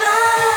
All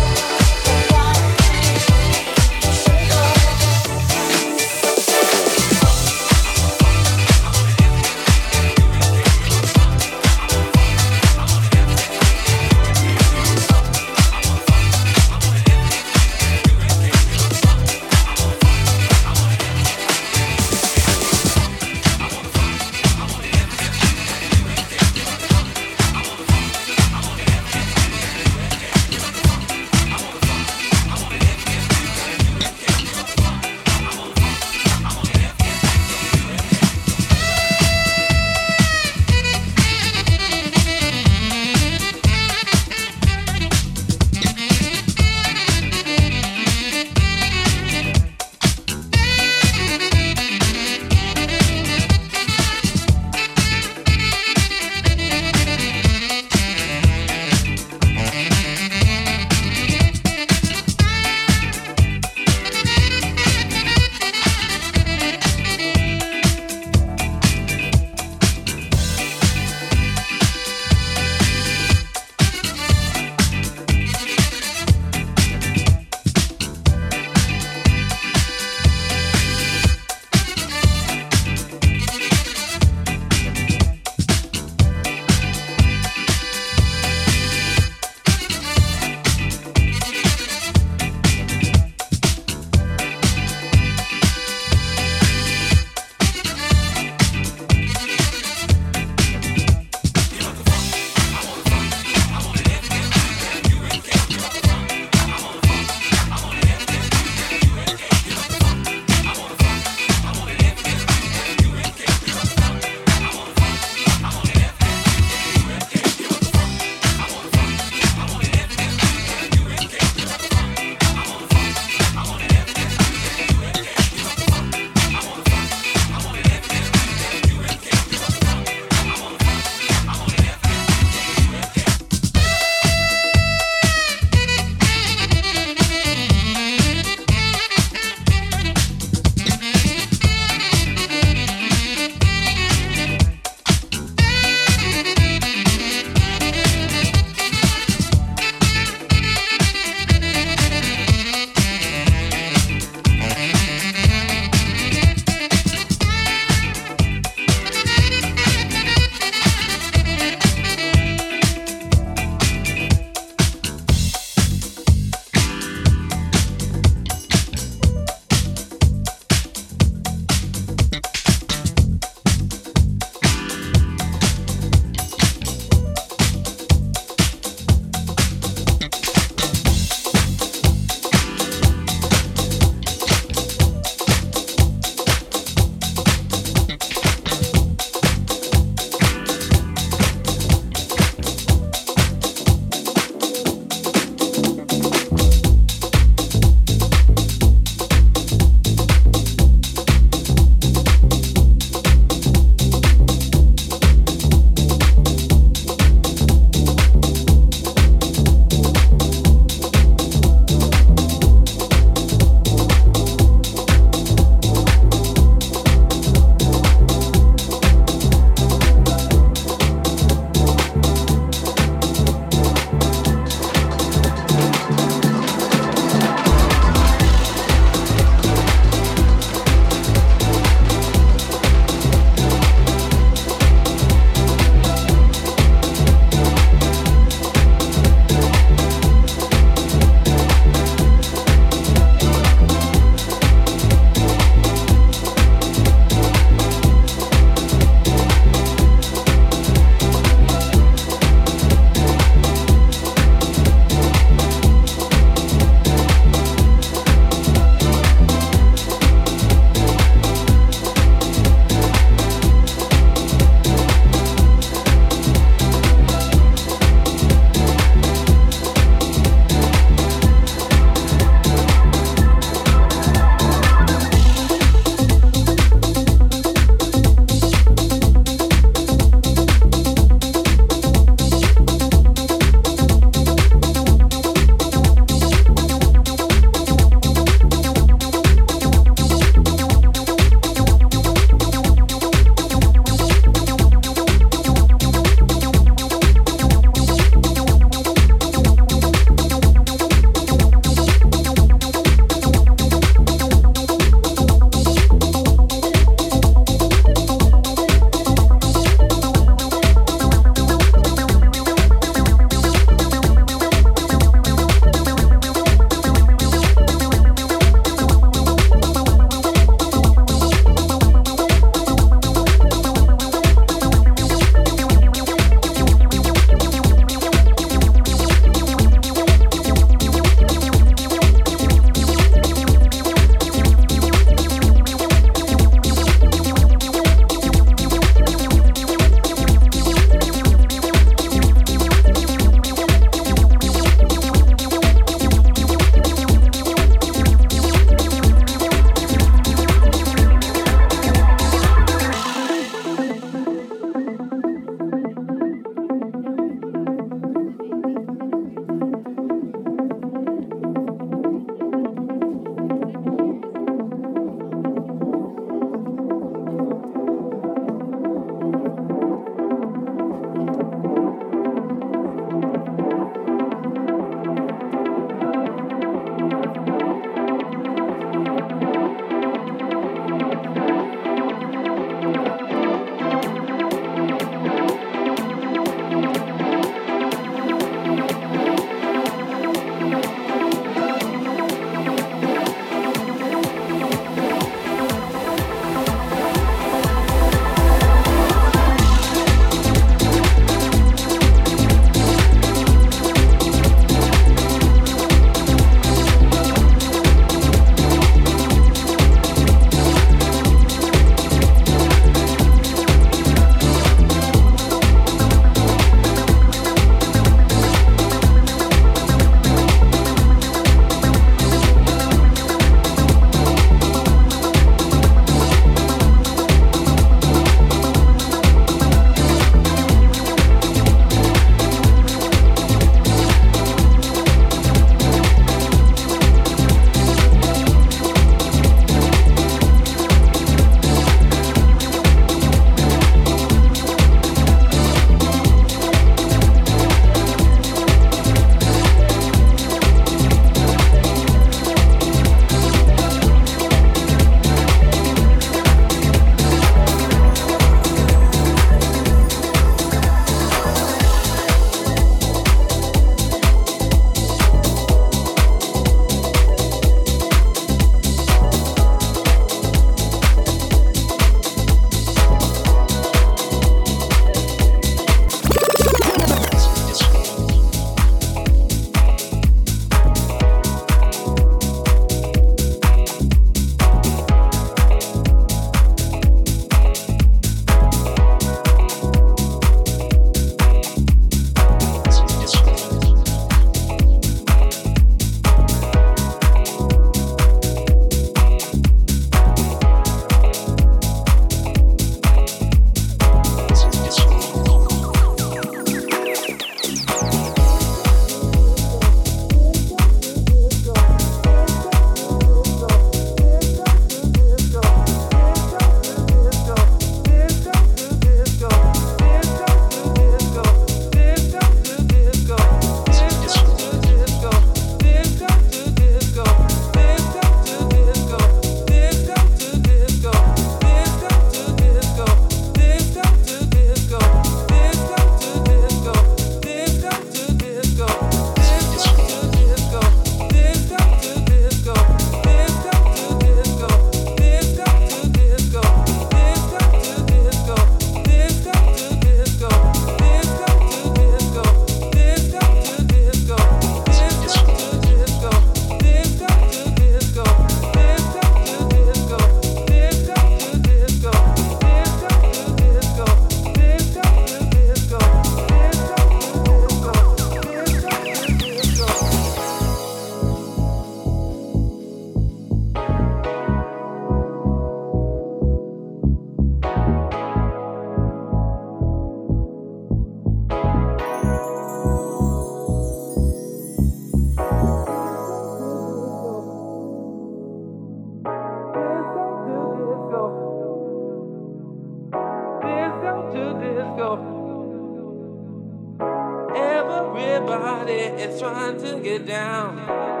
fun to get down.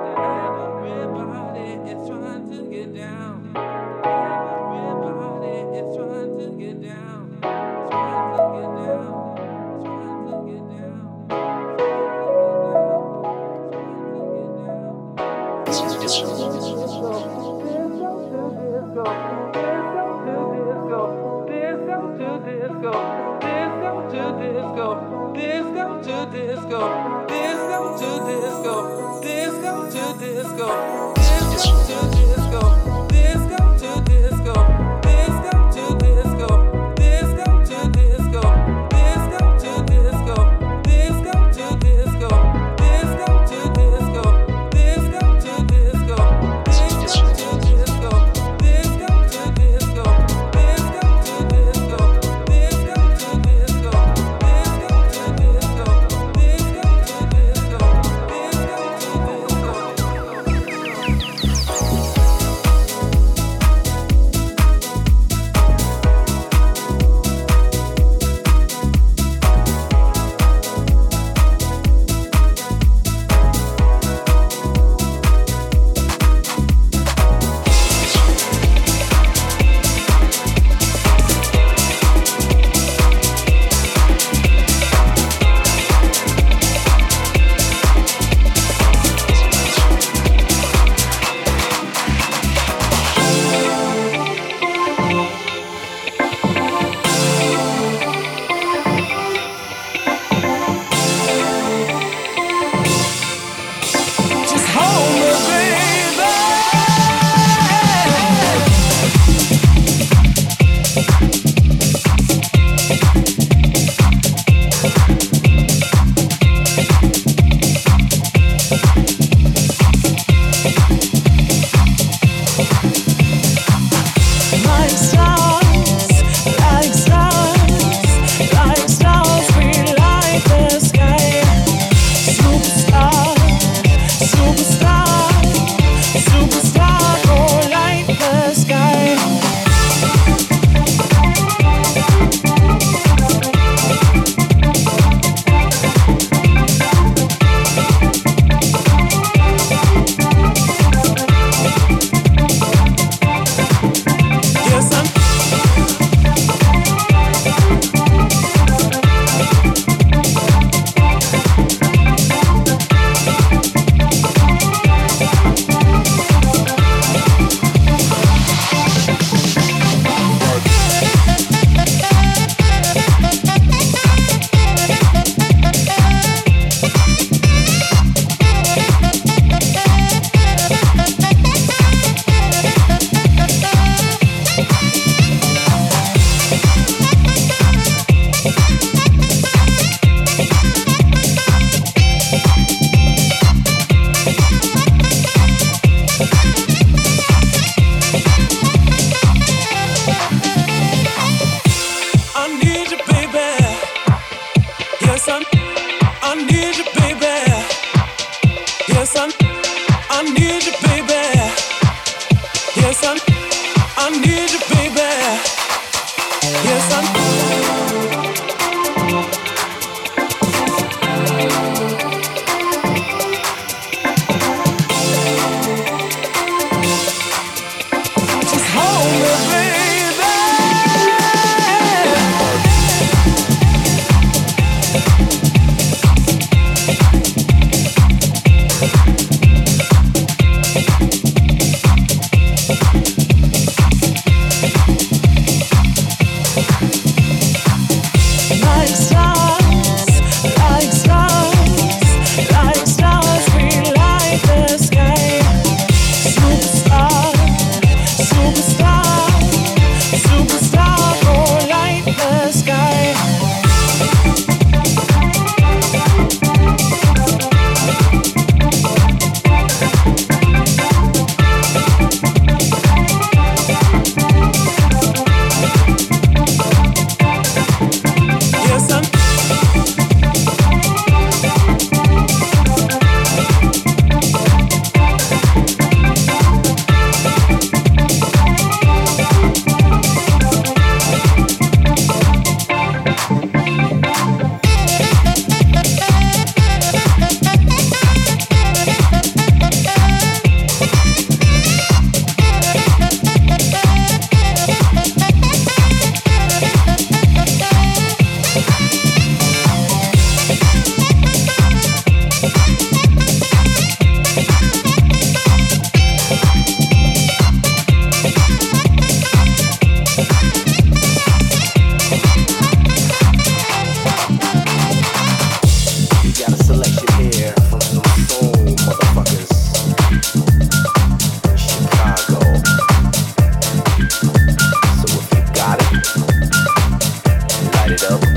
weirdo.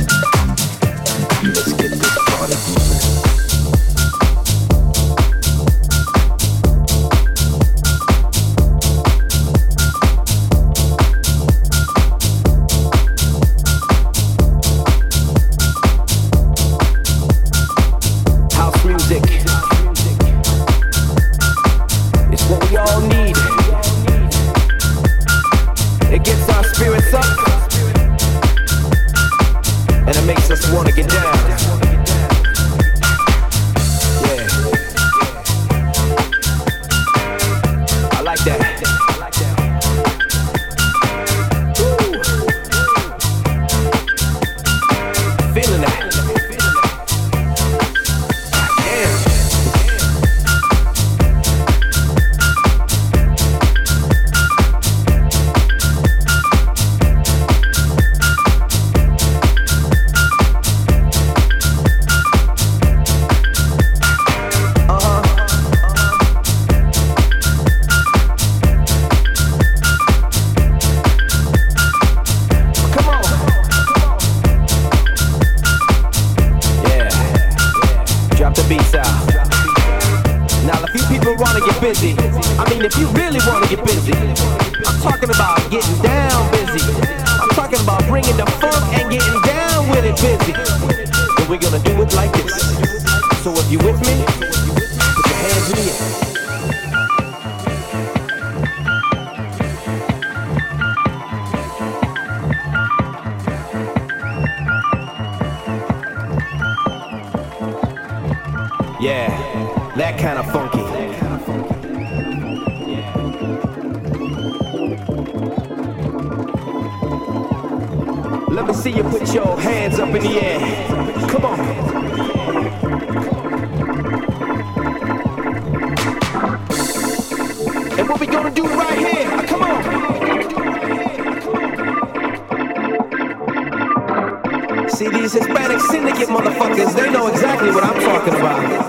Let me see you put your hands up in the air. Come on. And what we gonna do right here? Come on. See these Hispanic syndicate motherfuckers, they know exactly what I'm talking about.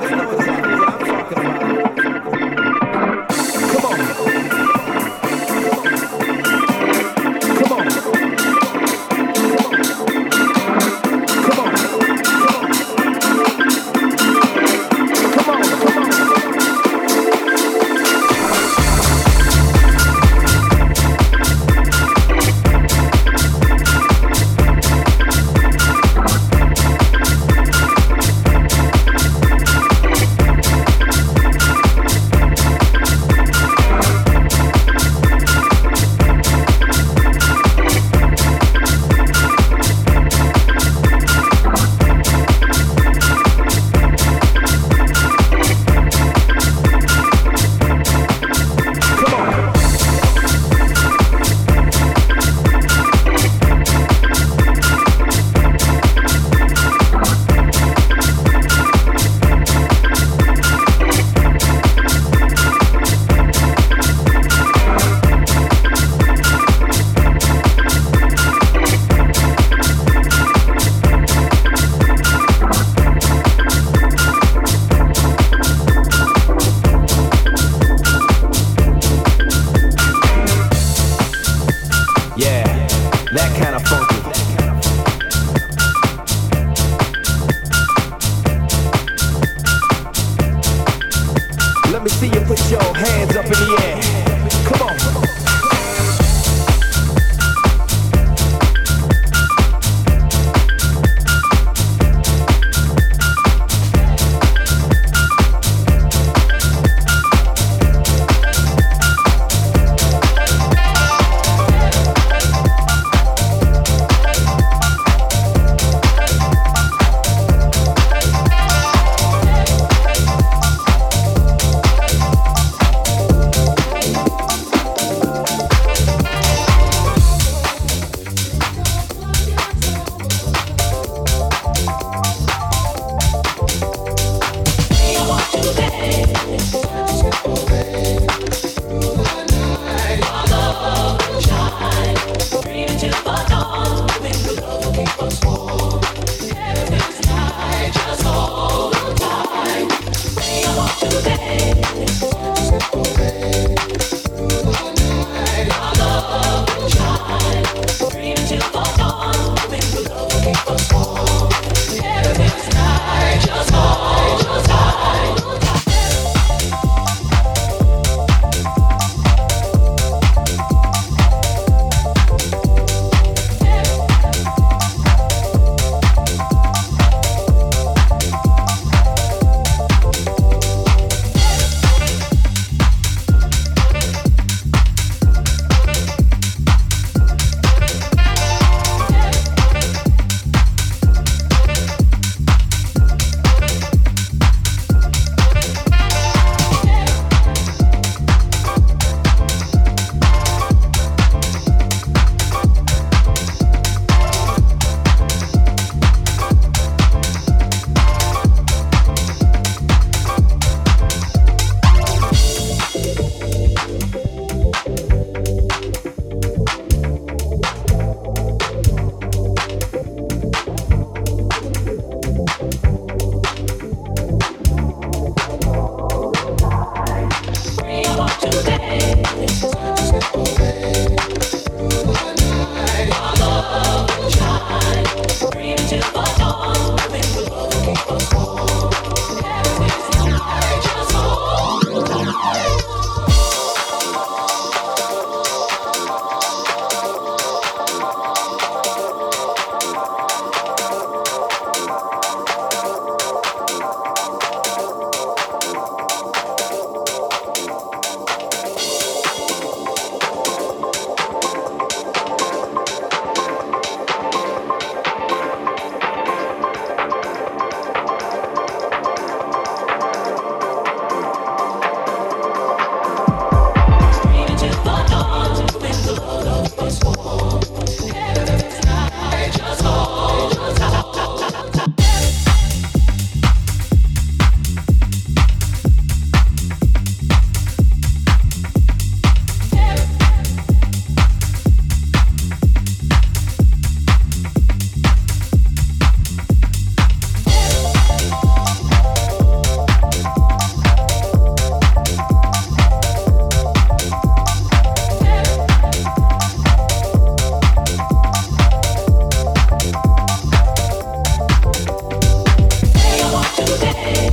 stay.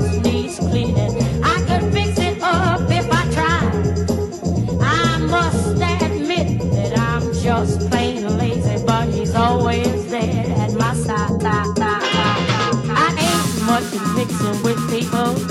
Needs cleaning. I could fix it up if I tried. I must admit that I'm just plain lazy, but he's always there at my side. I ain't much with people